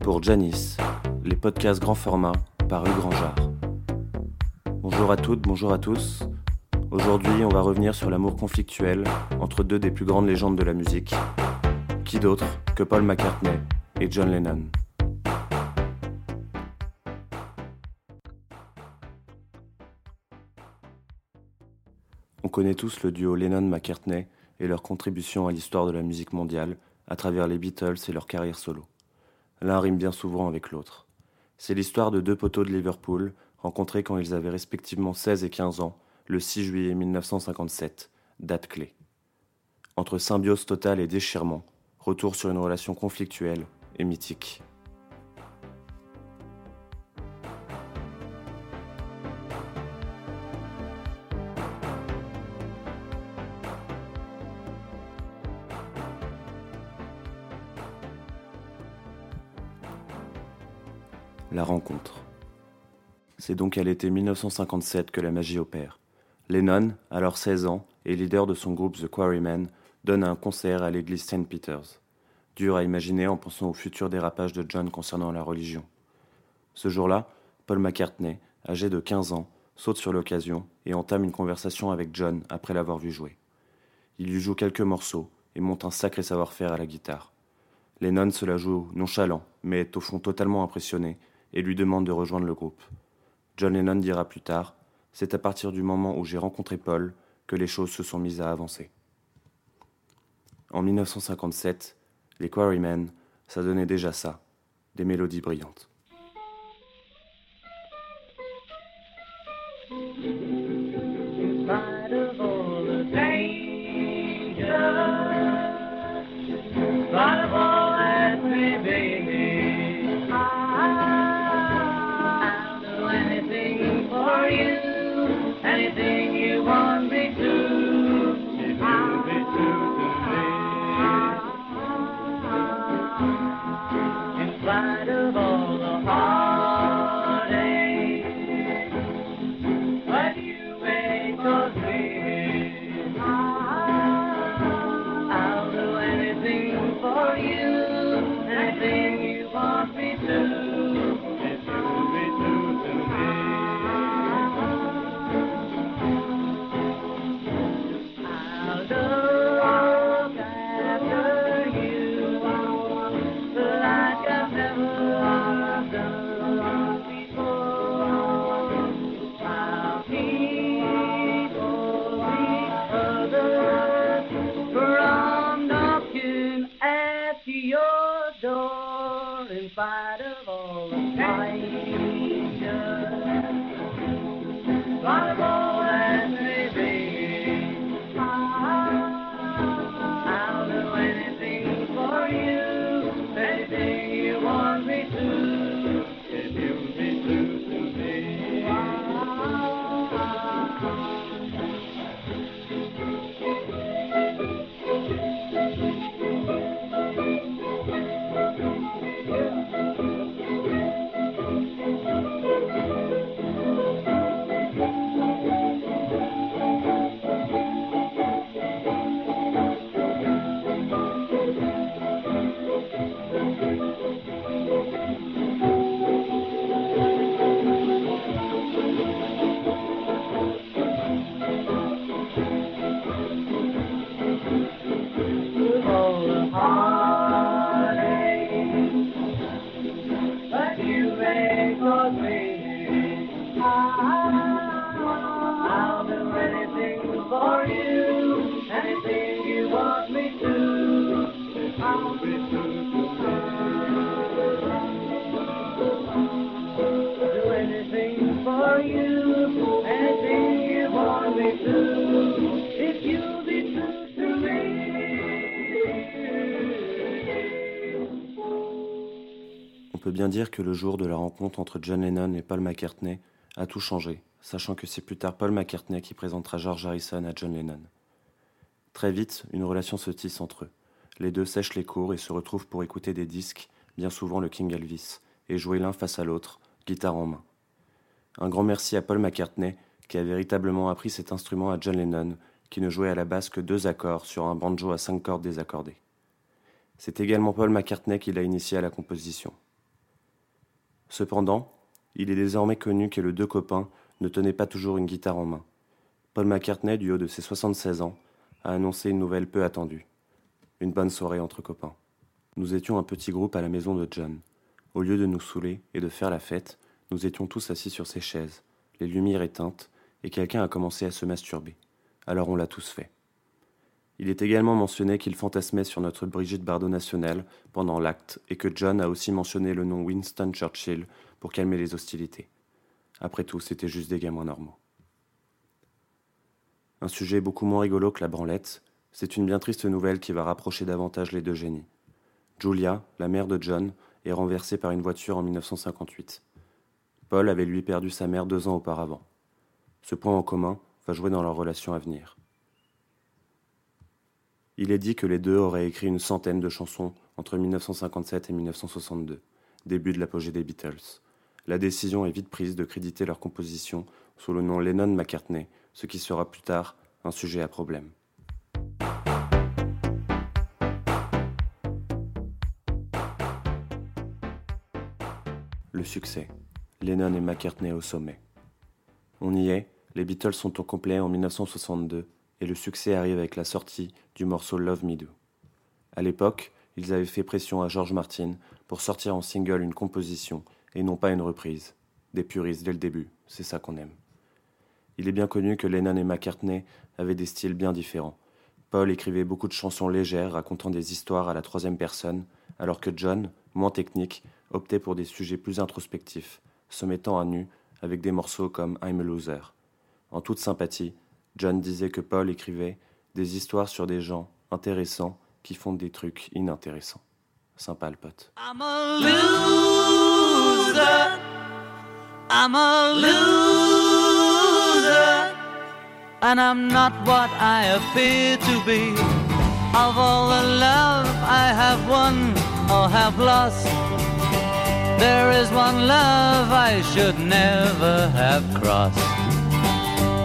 pour Janice, les podcasts grand format par Hugues. Bonjour à toutes, bonjour à tous. Aujourd'hui, on va revenir sur l'amour conflictuel entre deux des plus grandes légendes de la musique. Qui d'autre que Paul McCartney et John Lennon? On connaît tous le duo Lennon-McCartney et leur contribution à l'histoire de la musique mondiale à travers les Beatles et leur carrière solo. L'un rime bien souvent avec l'autre. C'est l'histoire de deux poteaux de Liverpool rencontrés quand ils avaient respectivement 16 et 15 ans, le 6 juillet 1957, date clé. Entre symbiose totale et déchirement, retour sur une relation conflictuelle et mythique. C'est donc à l'été 1957 que la magie opère. Lennon, alors 16 ans, et leader de son groupe The Quarrymen, donne un concert à l'église St. Peter's. Dur à imaginer en pensant au futur dérapage de John concernant la religion. Ce jour-là, Paul McCartney, âgé de 15 ans, saute sur l'occasion et entame une conversation avec John après l'avoir vu jouer. Il lui joue quelques morceaux et monte un sacré savoir-faire à la guitare. Lennon se la joue nonchalant, mais est au fond totalement impressionné et lui demande de rejoindre le groupe. John Lennon dira plus tard C'est à partir du moment où j'ai rencontré Paul que les choses se sont mises à avancer. En 1957, les Quarrymen, ça donnait déjà ça, des mélodies brillantes. Dire que le jour de la rencontre entre John Lennon et Paul McCartney a tout changé, sachant que c'est plus tard Paul McCartney qui présentera George Harrison à John Lennon. Très vite, une relation se tisse entre eux. Les deux sèchent les cours et se retrouvent pour écouter des disques, bien souvent le King Elvis, et jouer l'un face à l'autre, guitare en main. Un grand merci à Paul McCartney, qui a véritablement appris cet instrument à John Lennon, qui ne jouait à la basse que deux accords sur un banjo à cinq cordes désaccordées. C'est également Paul McCartney qui l'a initié à la composition. Cependant, il est désormais connu que les deux copains ne tenaient pas toujours une guitare en main. Paul McCartney, du haut de ses 76 ans, a annoncé une nouvelle peu attendue. Une bonne soirée entre copains. Nous étions un petit groupe à la maison de John. Au lieu de nous saouler et de faire la fête, nous étions tous assis sur ces chaises, les lumières éteintes, et quelqu'un a commencé à se masturber. Alors on l'a tous fait. Il est également mentionné qu'il fantasmait sur notre Brigitte Bardot nationale pendant l'acte et que John a aussi mentionné le nom Winston Churchill pour calmer les hostilités. Après tout, c'était juste des gamins normaux. Un sujet beaucoup moins rigolo que la branlette, c'est une bien triste nouvelle qui va rapprocher davantage les deux génies. Julia, la mère de John, est renversée par une voiture en 1958. Paul avait lui perdu sa mère deux ans auparavant. Ce point en commun va jouer dans leur relation à venir. Il est dit que les deux auraient écrit une centaine de chansons entre 1957 et 1962, début de l'apogée des Beatles. La décision est vite prise de créditer leur composition sous le nom Lennon-McCartney, ce qui sera plus tard un sujet à problème. Le succès. Lennon et McCartney au sommet. On y est, les Beatles sont au complet en 1962 et le succès arrive avec la sortie du morceau Love Me Do. À l'époque, ils avaient fait pression à George Martin pour sortir en single une composition et non pas une reprise. Des puristes dès le début, c'est ça qu'on aime. Il est bien connu que Lennon et McCartney avaient des styles bien différents. Paul écrivait beaucoup de chansons légères racontant des histoires à la troisième personne, alors que John, moins technique, optait pour des sujets plus introspectifs, se mettant à nu avec des morceaux comme I'm a Loser. En toute sympathie, John disait que Paul écrivait des histoires sur des gens intéressants qui font des trucs inintéressants. Sympa le pote. I'm a loser. I'm a loser. And I'm not what I appear to be. Of all the love I have won or have lost, there is one love I should never have crossed.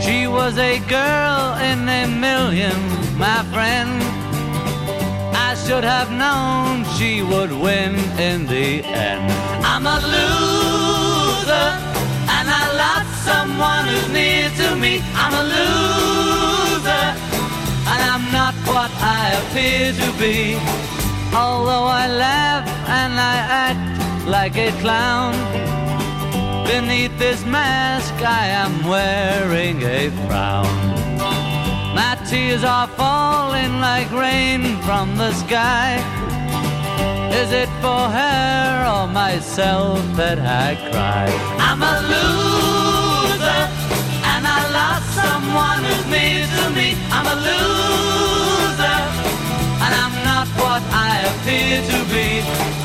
She was a girl in a million, my friend. I should have known she would win in the end. I'm a loser, and I lost someone who's near to me. I'm a loser, and I'm not what I appear to be. Although I laugh and I act like a clown. Beneath this mask I am wearing a frown. My tears are falling like rain from the sky. Is it for her or myself that I cry? I'm a loser, and I lost someone who's near to me. I'm a loser, and I'm not what I appear to be.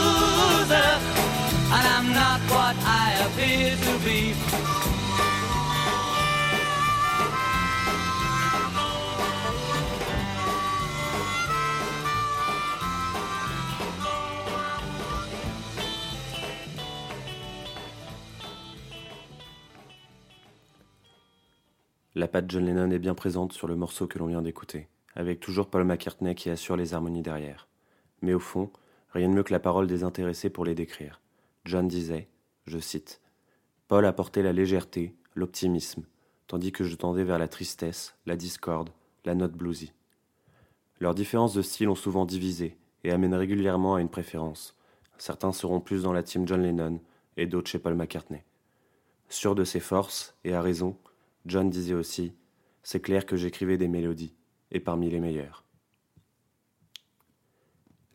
la patte John Lennon est bien présente sur le morceau que l'on vient d'écouter, avec toujours Paul McCartney qui assure les harmonies derrière. Mais au fond, rien de mieux que la parole des intéressés pour les décrire. John disait, je cite, Paul apportait la légèreté, l'optimisme, tandis que je tendais vers la tristesse, la discorde, la note bluesy. Leurs différences de style ont souvent divisé et amènent régulièrement à une préférence. Certains seront plus dans la team John Lennon et d'autres chez Paul McCartney. Sûr de ses forces, et à raison, John disait aussi C'est clair que j'écrivais des mélodies, et parmi les meilleures.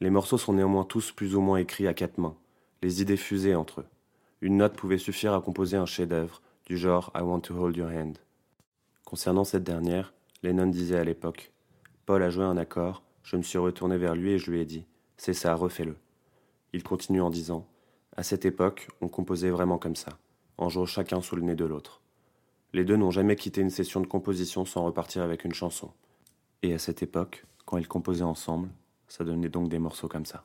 Les morceaux sont néanmoins tous plus ou moins écrits à quatre mains, les idées fusées entre eux. Une note pouvait suffire à composer un chef-d'œuvre, du genre I want to hold your hand. Concernant cette dernière, Lennon disait à l'époque Paul a joué un accord, je me suis retourné vers lui et je lui ai dit C'est ça, refais-le. Il continue en disant À cette époque, on composait vraiment comme ça, en jouant chacun sous le nez de l'autre. Les deux n'ont jamais quitté une session de composition sans repartir avec une chanson. Et à cette époque, quand ils composaient ensemble, ça donnait donc des morceaux comme ça.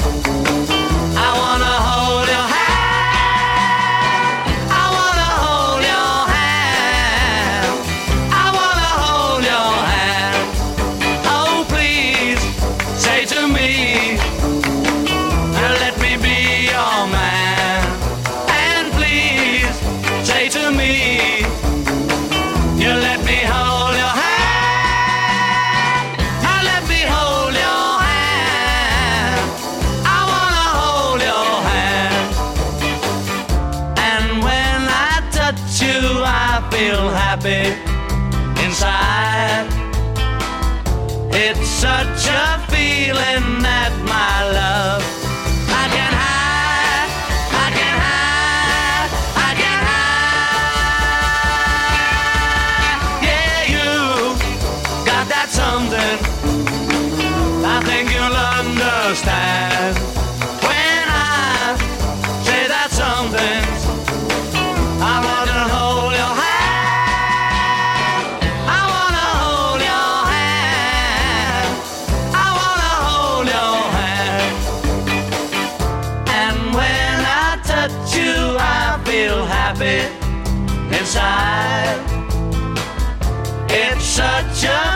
jump.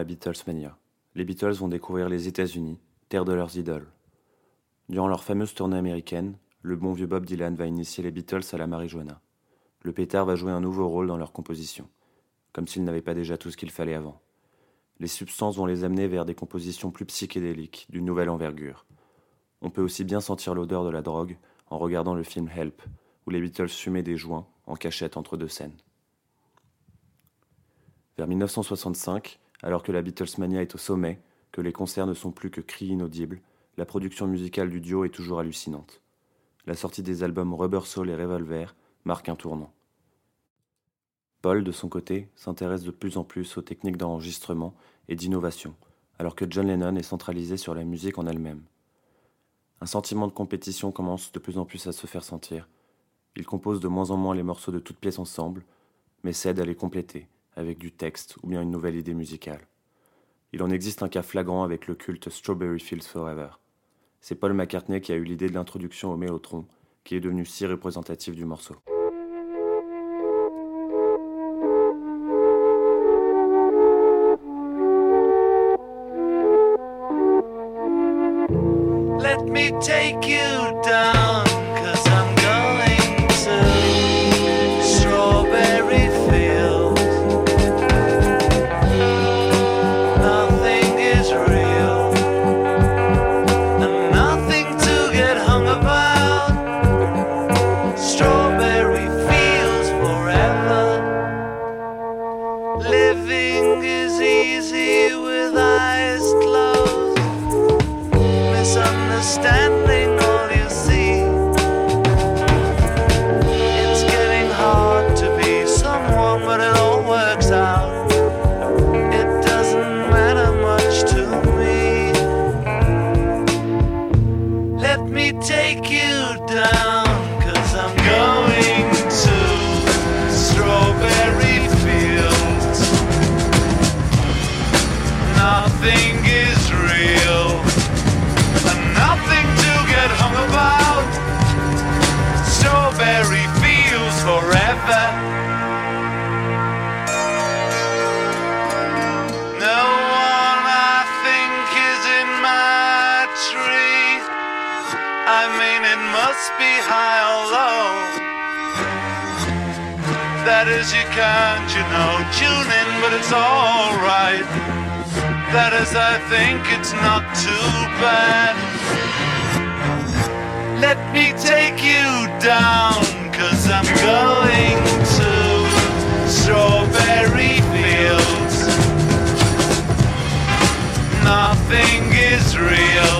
La Beatlesmania. Les Beatles vont découvrir les États-Unis, terre de leurs idoles. Durant leur fameuse tournée américaine, le bon vieux Bob Dylan va initier les Beatles à la marijuana. Le pétard va jouer un nouveau rôle dans leur composition, comme s'ils n'avaient pas déjà tout ce qu'il fallait avant. Les substances vont les amener vers des compositions plus psychédéliques, d'une nouvelle envergure. On peut aussi bien sentir l'odeur de la drogue en regardant le film Help, où les Beatles fumaient des joints en cachette entre deux scènes. Vers 1965, alors que la Beatlesmania est au sommet, que les concerts ne sont plus que cris inaudibles, la production musicale du duo est toujours hallucinante. La sortie des albums Rubber Soul et Revolver marque un tournant. Paul, de son côté, s'intéresse de plus en plus aux techniques d'enregistrement et d'innovation, alors que John Lennon est centralisé sur la musique en elle-même. Un sentiment de compétition commence de plus en plus à se faire sentir. Il compose de moins en moins les morceaux de toutes pièces ensemble, mais cède à les compléter avec du texte ou bien une nouvelle idée musicale. Il en existe un cas flagrant avec le culte Strawberry Fields Forever. C'est Paul McCartney qui a eu l'idée de l'introduction au mélotron, qui est devenu si représentatif du morceau. Let me take you down, can't, you know, tune in, but it's alright. That is, I think it's not too bad. Let me take you down, cause I'm going to Strawberry Fields. Nothing is real,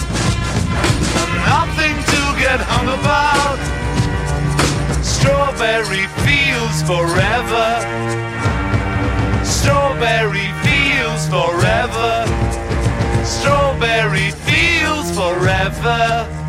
get hung about. Strawberry fields forever. Strawberry fields forever. Strawberry fields forever.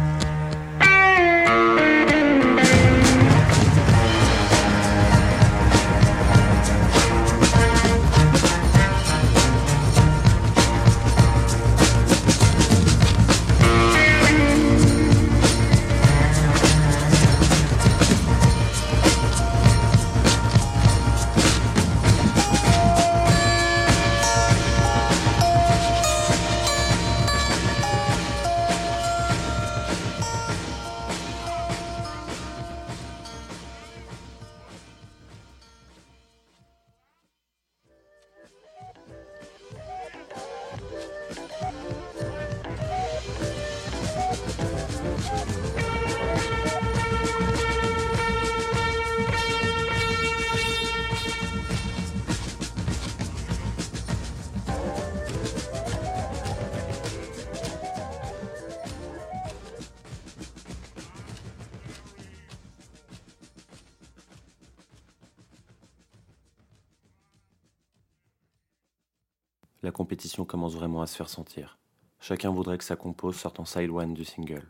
La compétition commence vraiment à se faire sentir. Chacun voudrait que sa compose sorte en side one du single.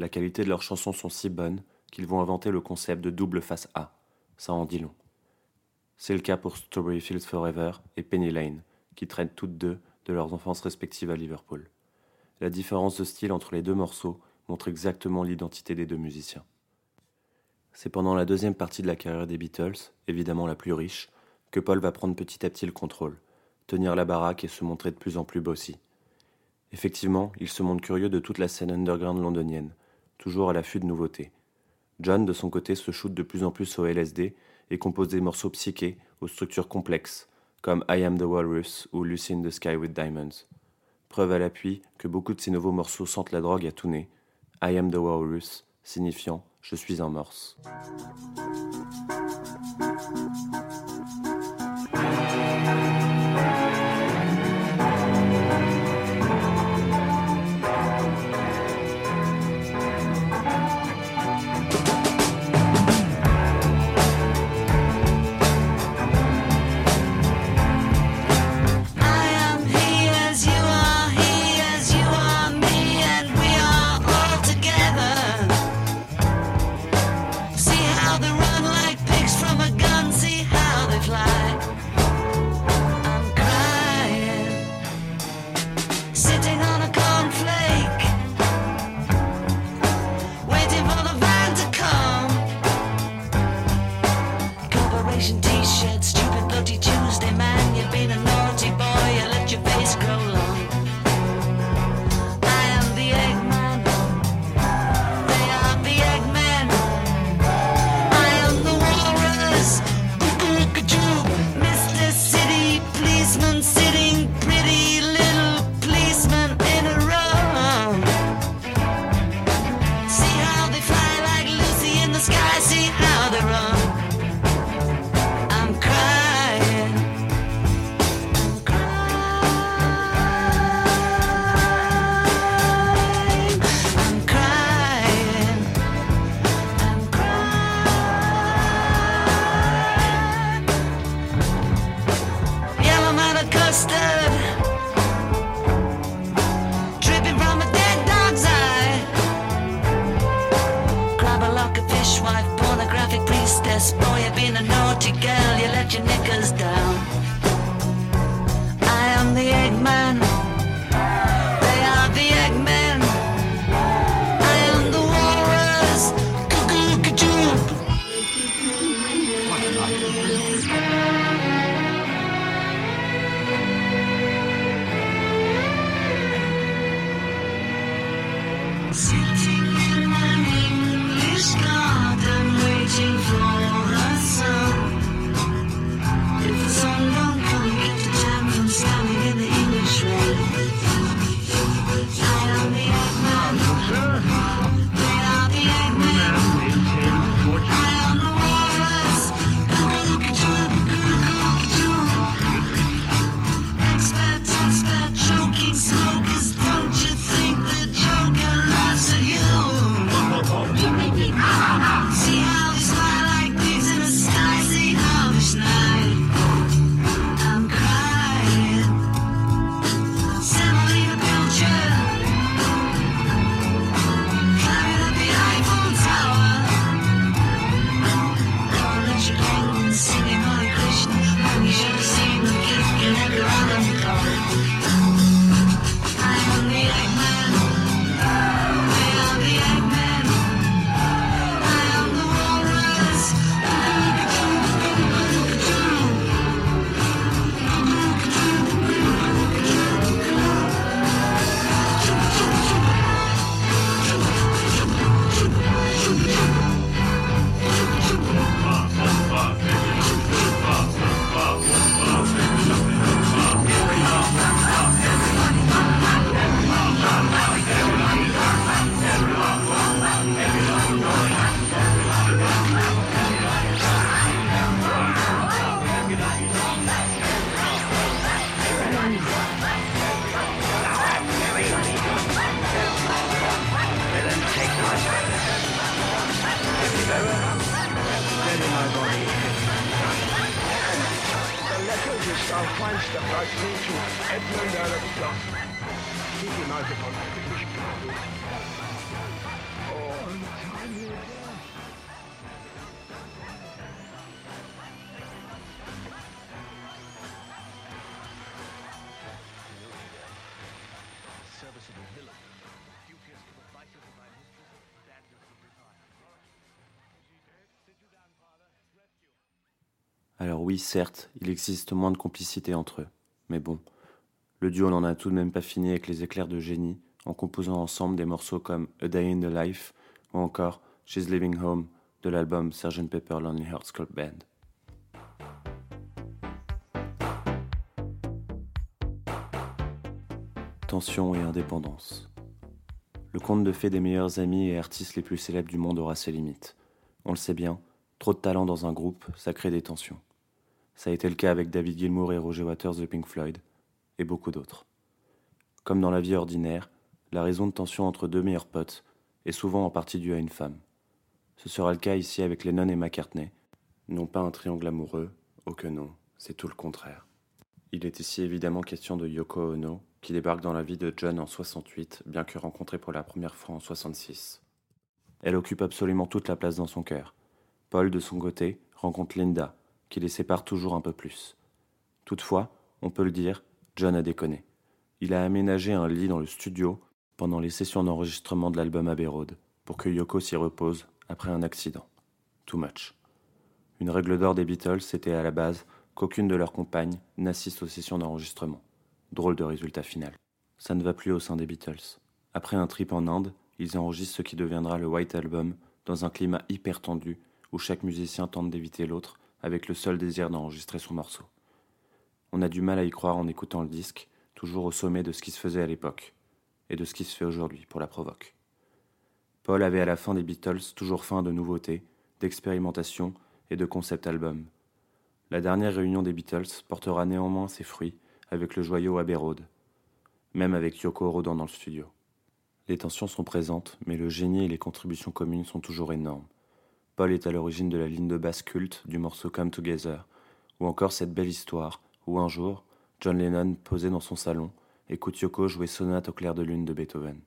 La qualité de leurs chansons sont si bonnes qu'ils vont inventer le concept de double face A. Ça en dit long. C'est le cas pour Strawberry Fields Forever et Penny Lane, qui traînent toutes deux de leurs enfances respectives à Liverpool. La différence de style entre les deux morceaux montre exactement l'identité des deux musiciens. C'est pendant la deuxième partie de la carrière des Beatles, évidemment la plus riche, que Paul va prendre petit à petit le contrôle, tenir la baraque et se montrer de plus en plus bossy. Effectivement, il se montre curieux de toute la scène underground londonienne, toujours à l'affût de nouveautés. John, de son côté, se shoot de plus en plus au LSD et compose des morceaux psychés aux structures complexes, comme I Am the Walrus ou Lucy in the Sky with Diamonds. Preuve à l'appui que beaucoup de ces nouveaux morceaux sentent la drogue à tout nez, I Am the Walrus signifiant Je suis en morse. Oui, certes, il existe moins de complicité entre eux. Mais bon, le duo n'en a tout de même pas fini avec les éclairs de génie en composant ensemble des morceaux comme A Day in the Life ou encore She's Living Home de l'album Sgt. Pepper Lonely Hearts Club Band. Tension et indépendance. Le conte de fées des meilleurs amis et artistes les plus célèbres du monde aura ses limites. On le sait bien, trop de talent dans un groupe, ça crée des tensions. Ça a été le cas avec David Gilmour et Roger Waters de Pink Floyd, et beaucoup d'autres. Comme dans la vie ordinaire, la raison de tension entre deux meilleurs potes est souvent en partie due à une femme. Ce sera le cas ici avec Lennon et McCartney. Non pas un triangle amoureux, oh que non, c'est tout le contraire. Il est ici évidemment question de Yoko Ono, qui débarque dans la vie de John en 68, bien que rencontrée pour la première fois en 66. Elle occupe absolument toute la place dans son cœur. Paul, de son côté, rencontre Linda, qui les sépare toujours un peu plus. Toutefois, on peut le dire, John a déconné. Il a aménagé un lit dans le studio pendant les sessions d'enregistrement de l'album Abbey Road, pour que Yoko s'y repose après un accident. Too much. Une règle d'or des Beatles, c'était à la base qu'aucune de leurs compagnes n'assiste aux sessions d'enregistrement. Drôle de résultat final. Ça ne va plus au sein des Beatles. Après un trip en Inde, ils enregistrent ce qui deviendra le White Album dans un climat hyper tendu où chaque musicien tente d'éviter l'autre avec le seul désir d'enregistrer son morceau. On a du mal à y croire en écoutant le disque, toujours au sommet de ce qui se faisait à l'époque et de ce qui se fait aujourd'hui pour la provoque. Paul avait à la fin des Beatles toujours faim de nouveautés, d'expérimentation et de concept albums. La dernière réunion des Beatles portera néanmoins ses fruits avec le joyau Abbey Road, même avec Yoko rôdant dans le studio. Les tensions sont présentes, mais le génie et les contributions communes sont toujours énormes. Paul est à l'origine de la ligne de basse culte du morceau Come Together, ou encore cette belle histoire où un jour, John Lennon posait dans son salon, écoute Yoko jouer Sonate au clair de lune de Beethoven.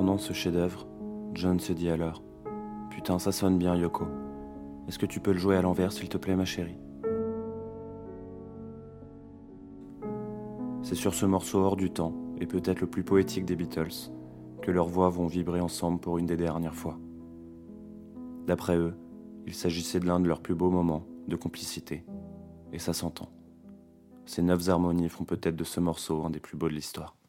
Entendant ce chef-d'œuvre, John se dit alors Putain, ça sonne bien, Yoko. Est-ce que tu peux le jouer à l'envers, s'il te plaît, ma chérie? C'est sur ce morceau hors du temps, et peut-être le plus poétique des Beatles, que leurs voix vont vibrer ensemble pour une des dernières fois. D'après eux, il s'agissait de l'un de leurs plus beaux moments de complicité, et ça s'entend. Ces neuf harmonies font peut-être de ce morceau un des plus beaux de l'histoire.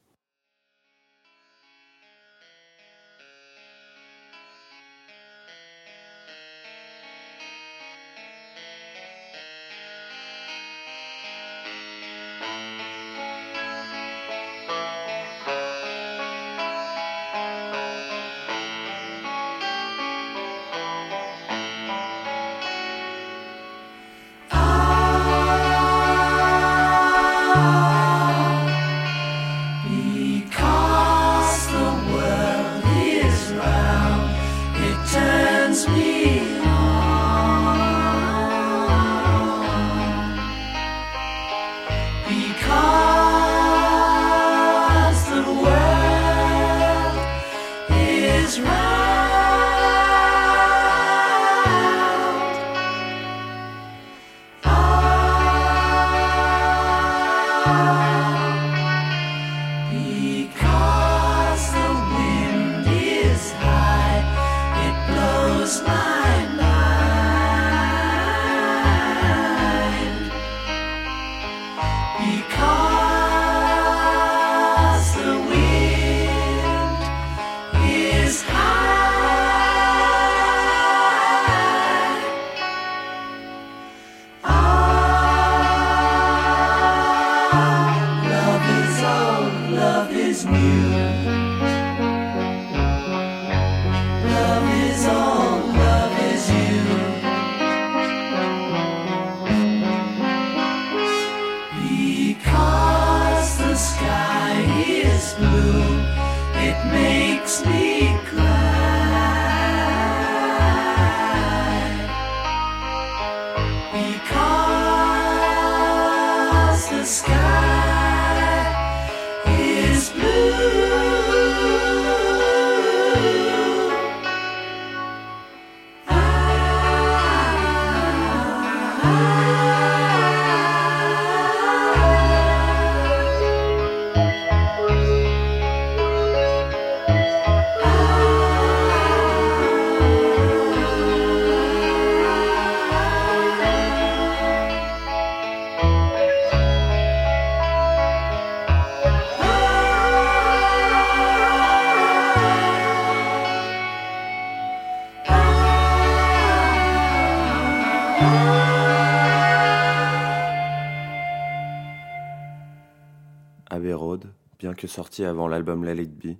Road, bien que sorti avant l'album Let It Be,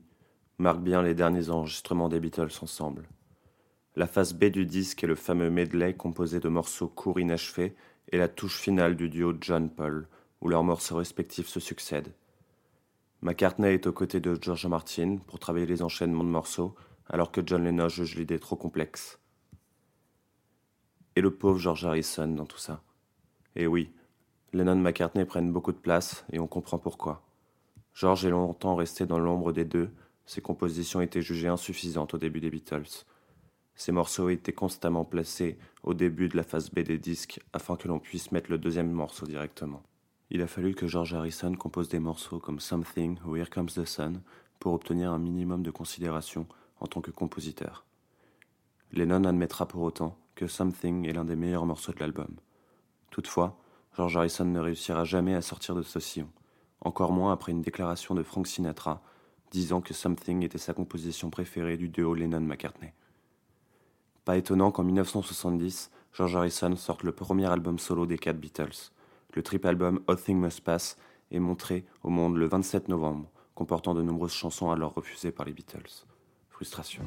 marque bien les derniers enregistrements des Beatles ensemble. La face B du disque est le fameux medley composé de morceaux courts inachevés et la touche finale du duo John-Paul, où leurs morceaux respectifs se succèdent. McCartney est aux côtés de George Martin pour travailler les enchaînements de morceaux, alors que John Lennon juge l'idée trop complexe. Et le pauvre George Harrison dans tout ça. Et oui, Lennon et McCartney prennent beaucoup de place et on comprend pourquoi. George est longtemps resté dans l'ombre des deux, ses compositions étaient jugées insuffisantes au début des Beatles. Ces morceaux étaient constamment placés au début de la phase B des disques afin que l'on puisse mettre le deuxième morceau directement. Il a fallu que George Harrison compose des morceaux comme Something ou Here Comes the Sun pour obtenir un minimum de considération en tant que compositeur. Lennon admettra pour autant que Something est l'un des meilleurs morceaux de l'album. Toutefois, George Harrison ne réussira jamais à sortir de ce sillon, encore moins après une déclaration de Frank Sinatra disant que Something était sa composition préférée du duo Lennon-McCartney. Pas étonnant qu'en 1970, George Harrison sort le premier album solo des quatre Beatles. Le trip album All Thing Must Pass est montré au monde le 27 novembre, comportant de nombreuses chansons alors refusées par les Beatles. Frustration.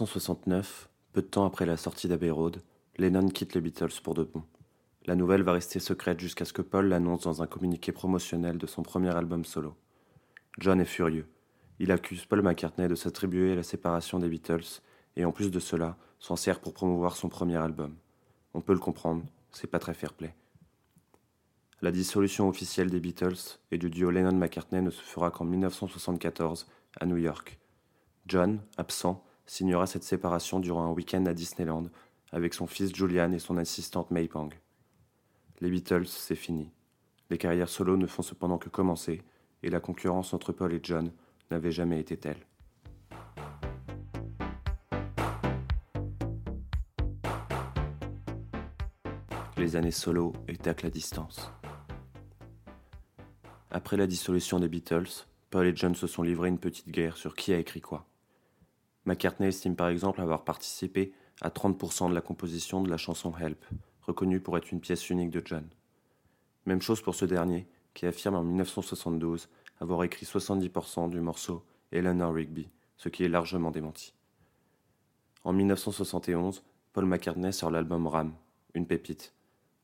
1969, peu de temps après la sortie d'Abbey Road, Lennon quitte les Beatles pour de bon. La nouvelle va rester secrète jusqu'à ce que Paul l'annonce dans un communiqué promotionnel de son premier album solo. John est furieux. Il accuse Paul McCartney de s'attribuer la séparation des Beatles et en plus de cela, s'en sert pour promouvoir son premier album. On peut le comprendre, c'est pas très fair-play. La dissolution officielle des Beatles et du duo Lennon-McCartney ne se fera qu'en 1974 à New York. John, absent, signera cette séparation durant un week-end à Disneyland avec son fils Julian et son assistante May Pang. Les Beatles, c'est fini. Les carrières solo ne font cependant que commencer et la concurrence entre Paul et John n'avait jamais été telle. Les années solo tacle à distance. Après la dissolution des Beatles, Paul et John se sont livrés une petite guerre sur qui a écrit quoi. McCartney estime par exemple avoir participé à 30% de la composition de la chanson Help, reconnue pour être une pièce unique de John. Même chose pour ce dernier, qui affirme en 1972 avoir écrit 70% du morceau Eleanor Rigby, ce qui est largement démenti. En 1971, Paul McCartney sort l'album Ram, une pépite.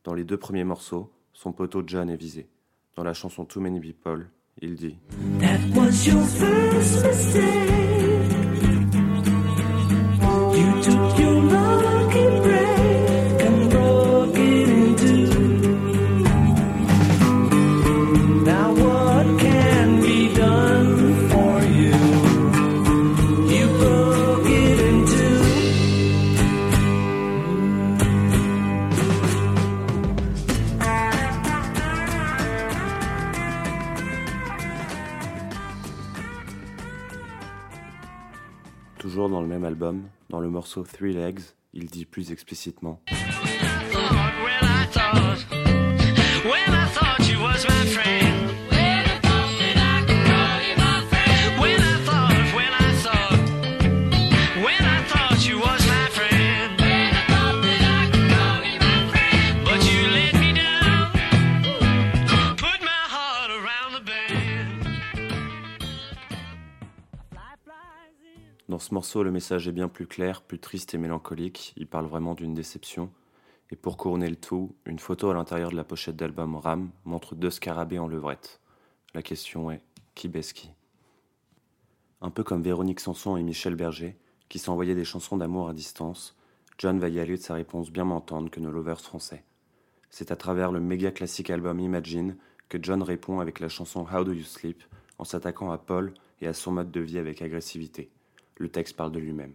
Dans les deux premiers morceaux, son poteau John est visé. Dans la chanson Too Many People, il dit That was your first morceau Three Legs, il dit plus explicitement Dans ce morceau, le message est bien plus clair, plus triste et mélancolique. Il parle vraiment d'une déception. Et pour couronner le tout, une photo à l'intérieur de la pochette d'album Ram montre deux scarabées en levrette. La question est qui baisse qui? Un peu comme Véronique Sanson et Michel Berger, qui s'envoyaient des chansons d'amour à distance, John va y aller de sa réponse bien m'entendre que nos lovers français. C'est à travers le méga classique album Imagine que John répond avec la chanson How Do You Sleep en s'attaquant à Paul et à son mode de vie avec agressivité. Le texte parle de lui-même.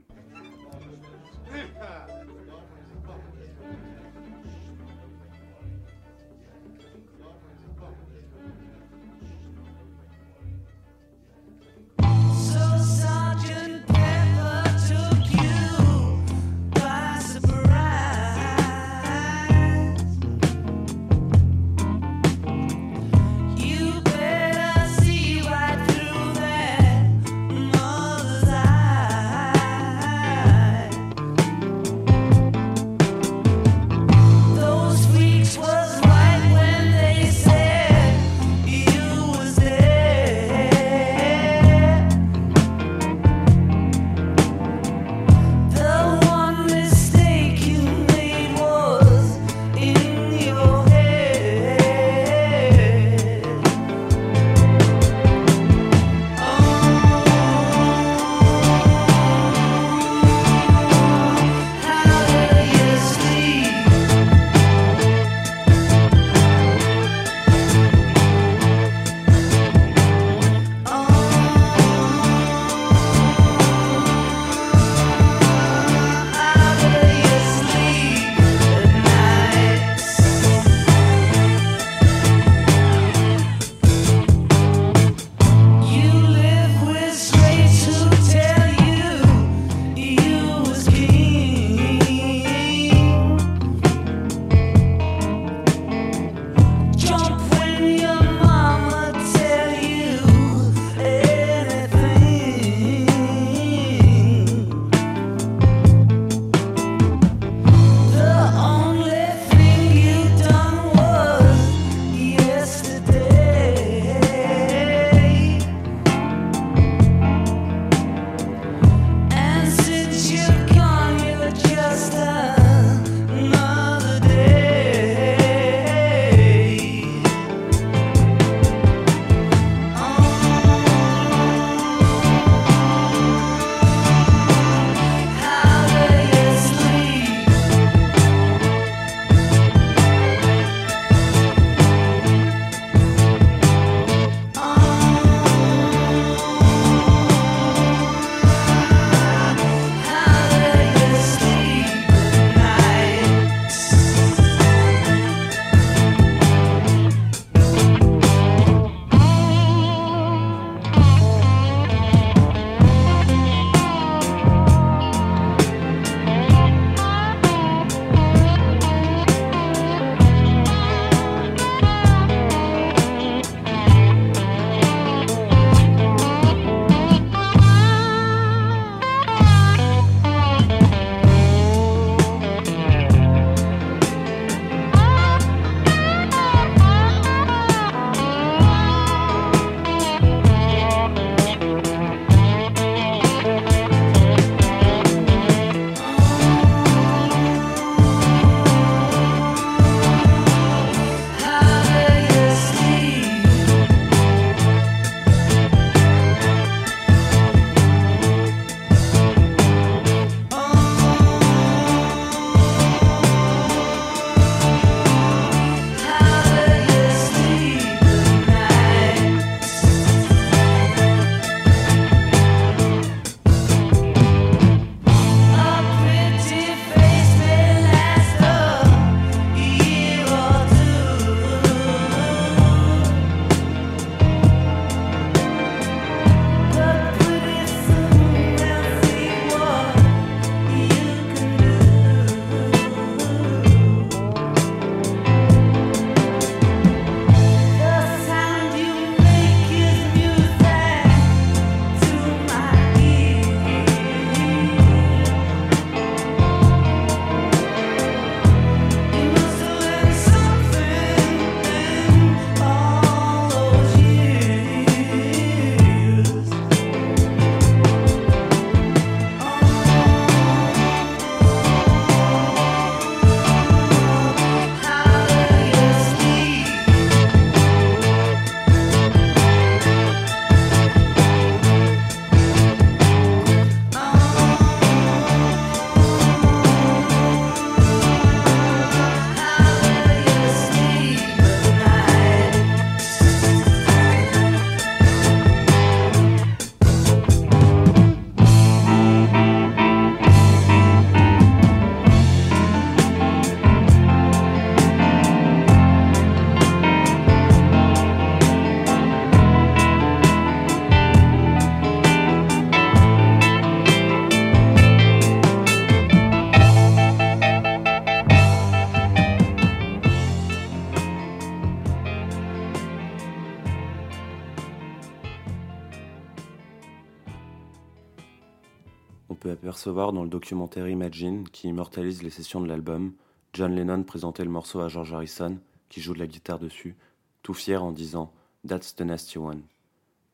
Apercevoir dans le documentaire Imagine, qui immortalise les sessions de l'album, John Lennon présentait le morceau à George Harrison, qui joue de la guitare dessus, tout fier en disant That's the nasty one.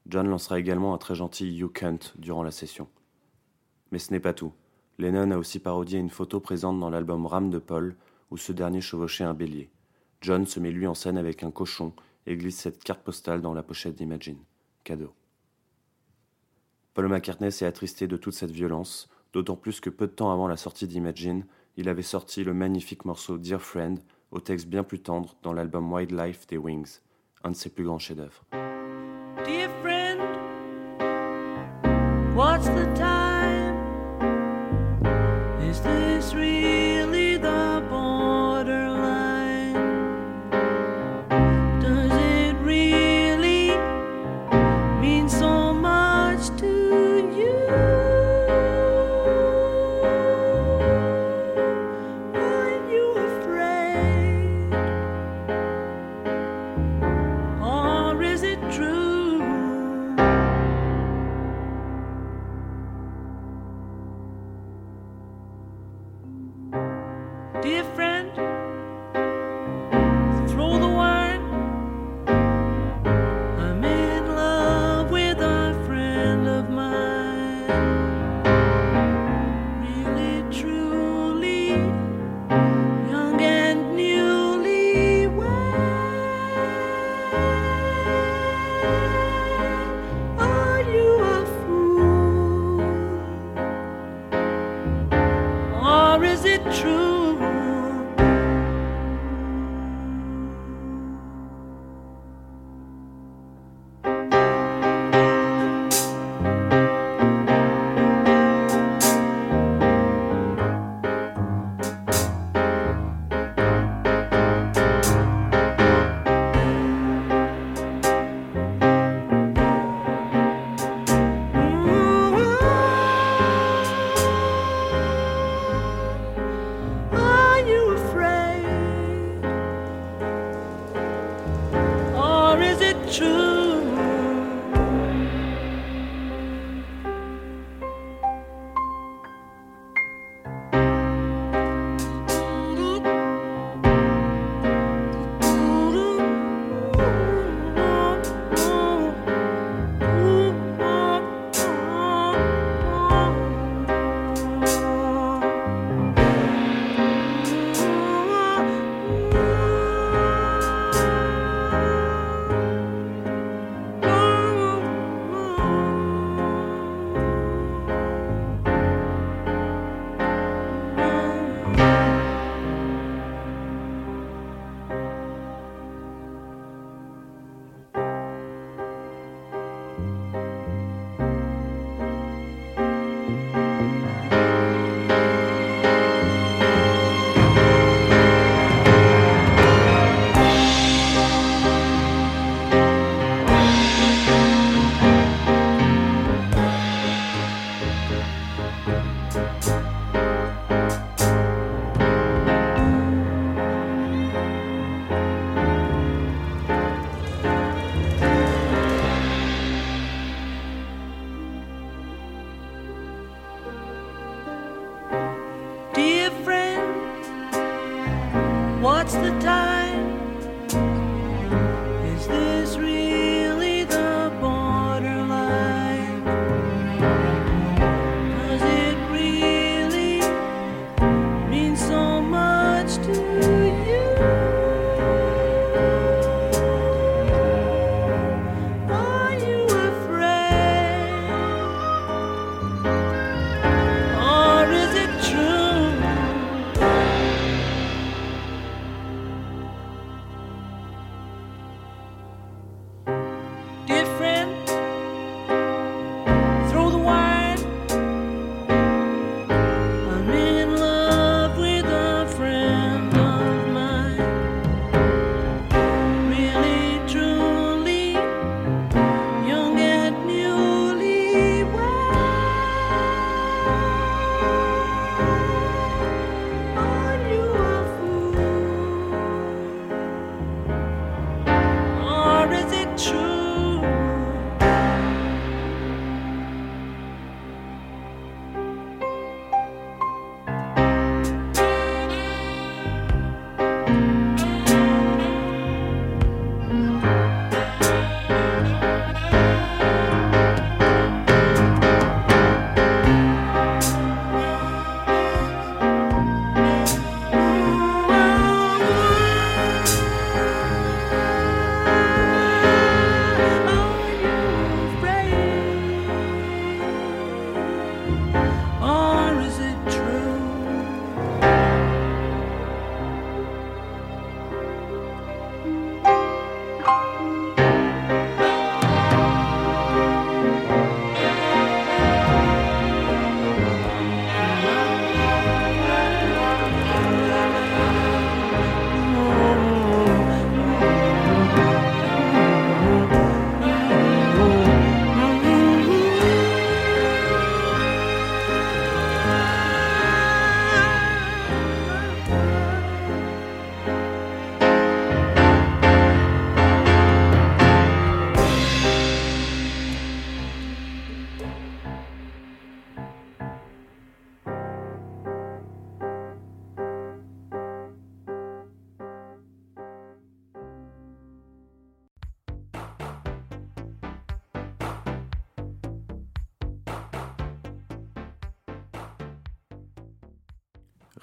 John lancera également un très gentil You Can't durant la session. Mais ce n'est pas tout. Lennon a aussi parodié une photo présente dans l'album Ram de Paul, où ce dernier chevauchait un bélier. John se met lui en scène avec un cochon et glisse cette carte postale dans la pochette d'Imagine. Cadeau. Paul McCartney s'est attristé de toute cette violence, d'autant plus que peu de temps avant la sortie d'Imagine, il avait sorti le magnifique morceau Dear Friend, au texte bien plus tendre, dans l'album Wildlife des Wings, un de ses plus grands chefs-d'œuvre.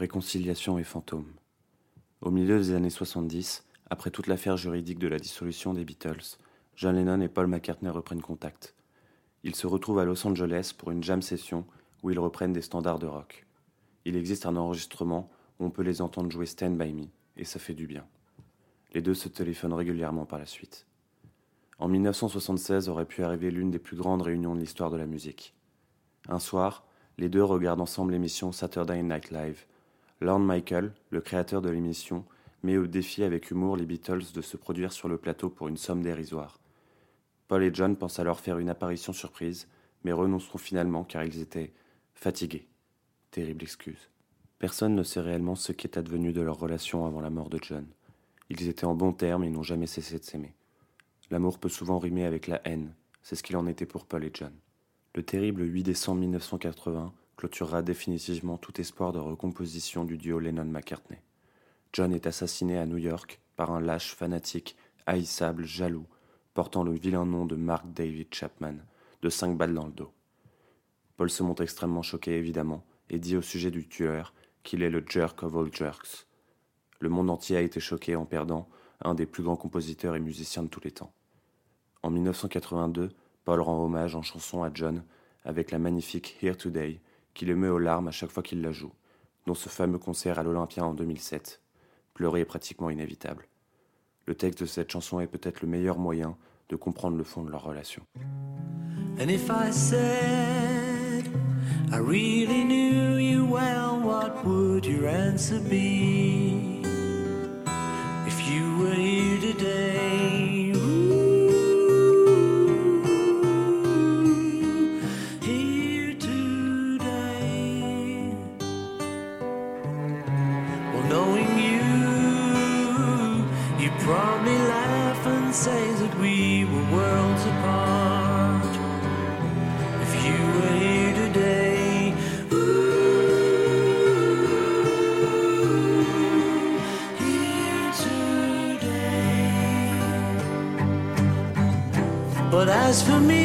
Réconciliation et fantômes. Au milieu des années 70, après toute l'affaire juridique de la dissolution des Beatles, John Lennon et Paul McCartney reprennent contact. Ils se retrouvent à Los Angeles pour une jam session où ils reprennent des standards de rock. Il existe un enregistrement où on peut les entendre jouer Stand By Me, et ça fait du bien. Les deux se téléphonent régulièrement par la suite. En 1976 aurait pu arriver l'une des plus grandes réunions de l'histoire de la musique. Un soir, les deux regardent ensemble l'émission Saturday Night Live. Lorne Michael, le créateur de l'émission, met au défi avec humour les Beatles de se produire sur le plateau pour une somme dérisoire. Paul et John pensent alors faire une apparition surprise, mais renonceront finalement car ils étaient fatigués. Terrible excuse. Personne ne sait réellement ce qu'est advenu de leur relation avant la mort de John. Ils étaient en bons termes et n'ont jamais cessé de s'aimer. L'amour peut souvent rimer avec la haine, c'est ce qu'il en était pour Paul et John. Le terrible 8 décembre 1980 clôturera définitivement tout espoir de recomposition du duo Lennon-McCartney. John est assassiné à New York par un lâche fanatique, haïssable, jaloux, portant le vilain nom de Mark David Chapman, de cinq balles dans le dos. Paul se montre extrêmement choqué, évidemment, et dit au sujet du tueur qu'il est le jerk of all jerks. Le monde entier a été choqué en perdant un des plus grands compositeurs et musiciens de tous les temps. En 1982, Paul rend hommage en chanson à John avec la magnifique Here Today, qui le met aux larmes à chaque fois qu'il la joue, dont ce fameux concert à l'Olympia en 2007. Pleurer est pratiquement inévitable. Le texte de cette chanson est peut-être le meilleur moyen de comprendre le fond de leur relation. And if I said I really knew you well, what would your answer be? For me,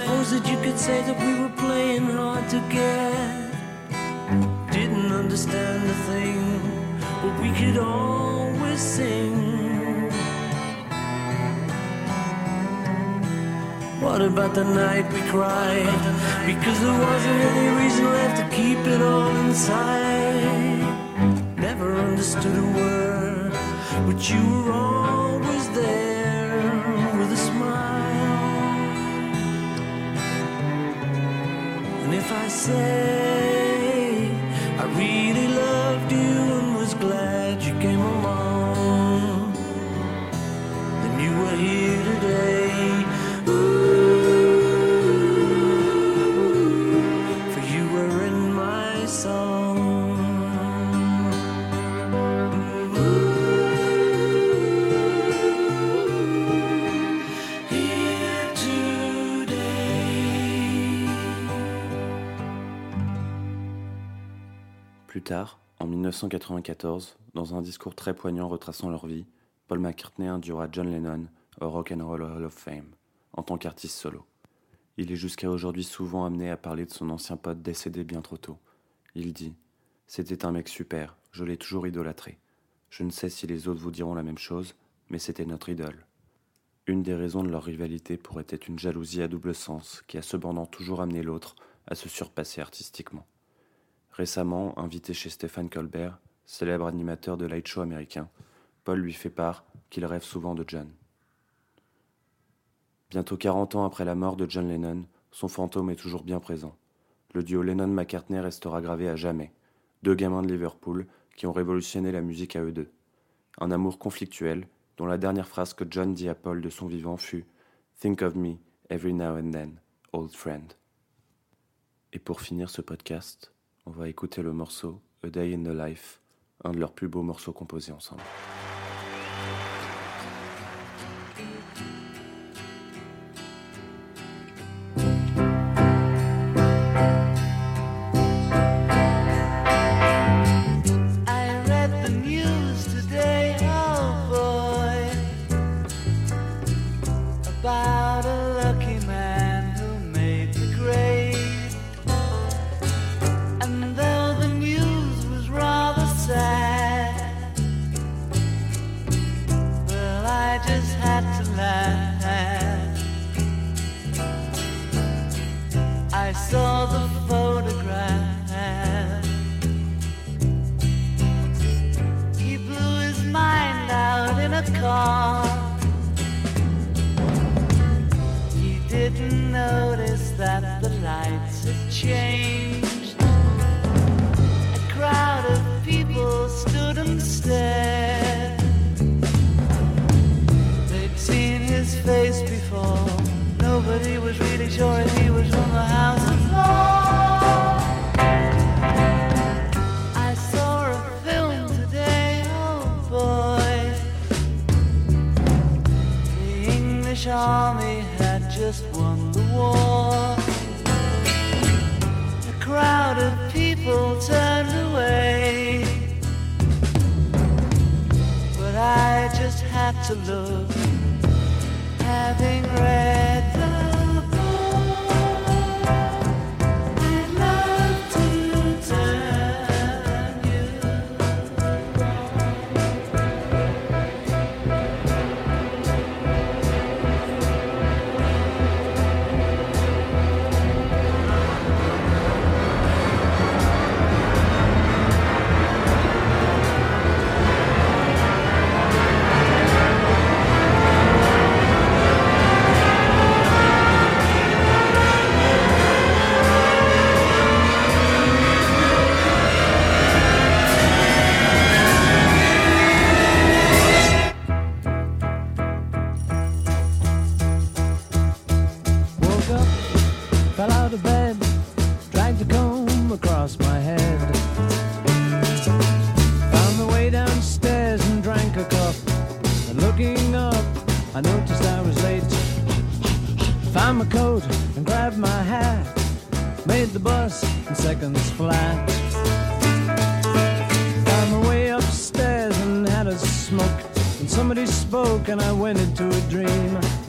suppose that you could say that we were playing hard to get didn't understand a thing, but we could always sing. What about the night we cried? Because there wasn't any reason left to keep it all inside. Never understood a word, but you were always if I say tard, en 1994, dans un discours très poignant retraçant leur vie, Paul McCartney induira John Lennon au Rock and Roll Hall of Fame en tant qu'artiste solo. Il est jusqu'à aujourd'hui souvent amené à parler de son ancien pote décédé bien trop tôt. Il dit C'était un mec super, je l'ai toujours idolâtré. Je ne sais si les autres vous diront la même chose, mais c'était notre idole. Une des raisons de leur rivalité pourrait être une jalousie à double sens qui a cependant toujours amené l'autre à se surpasser artistiquement. Récemment, invité chez Stéphane Colbert, célèbre animateur de light show américain, Paul lui fait part qu'il rêve souvent de John. Bientôt 40 ans après la mort de John Lennon, son fantôme est toujours bien présent. Le duo Lennon-McCartney restera gravé à jamais. Deux gamins de Liverpool qui ont révolutionné la musique à eux deux. Un amour conflictuel, dont la dernière phrase que John dit à Paul de son vivant fut Think of me every now and then, old friend. Et pour finir ce podcast, on va écouter le morceau A Day in the Life, un de leurs plus beaux morceaux composés ensemble. my coat and grabbed my hat. Made the bus in seconds flat. Found my way upstairs and had a smoke. And somebody spoke and I went into a dream.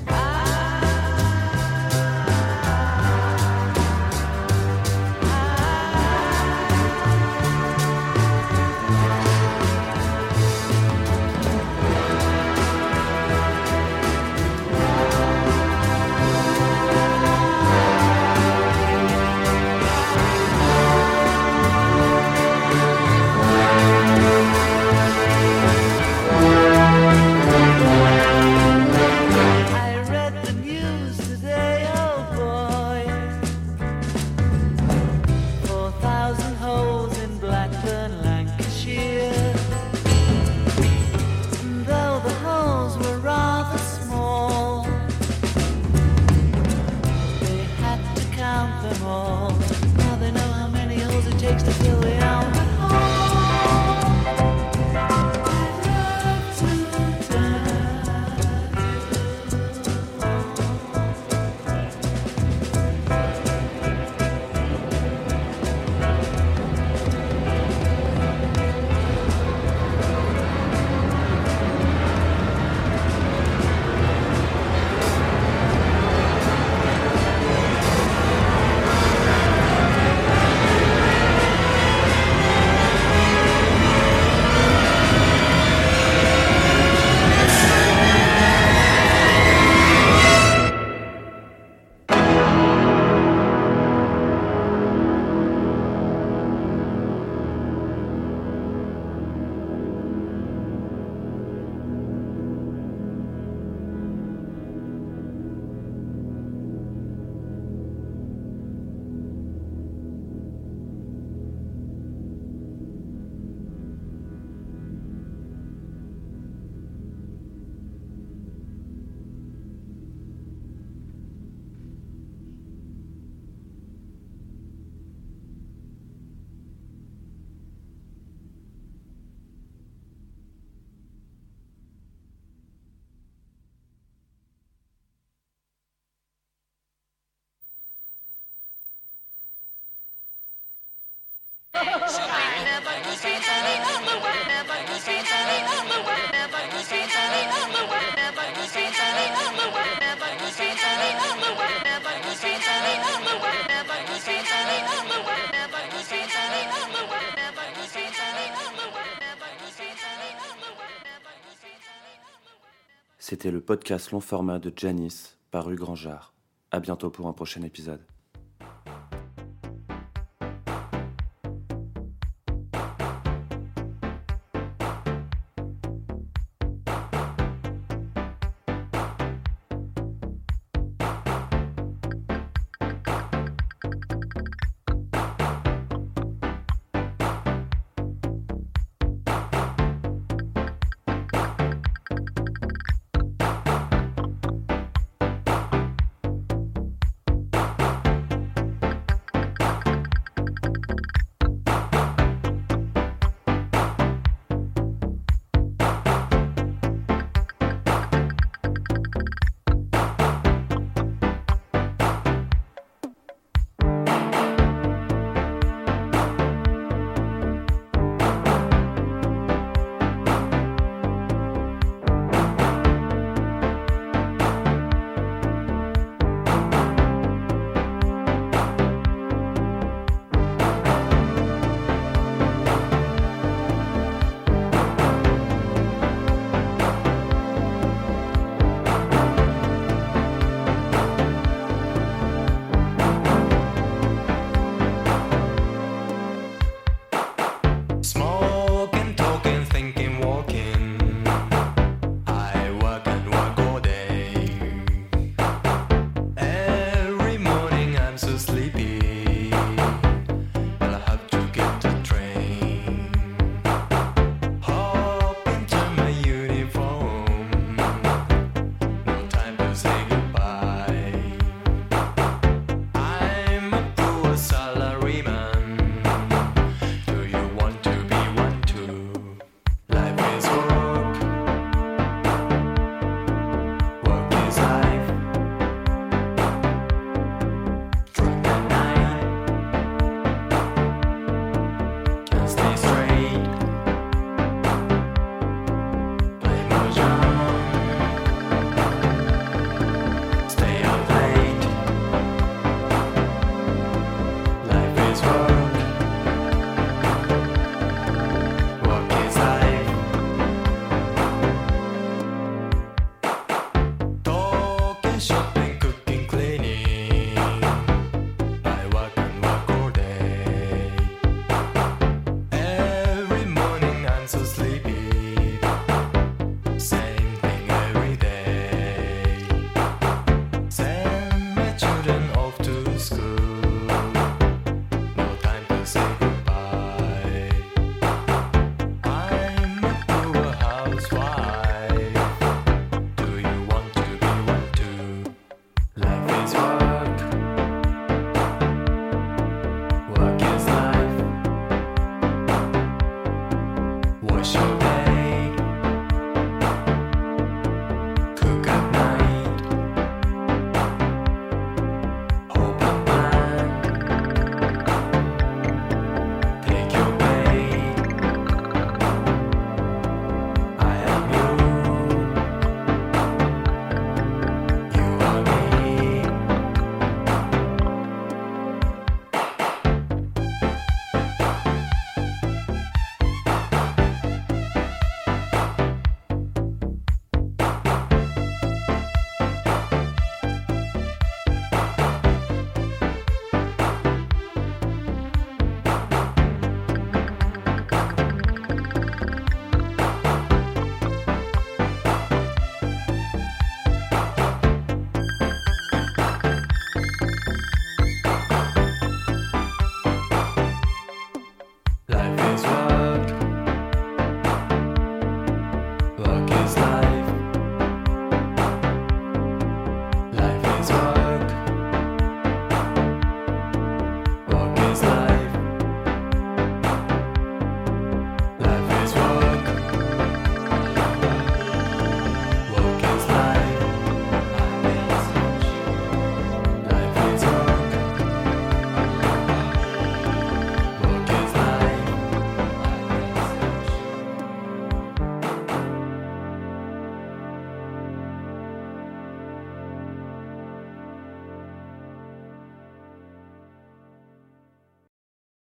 C'était le podcast long format de Janice, paru Grand Jard. À bientôt pour un prochain épisode.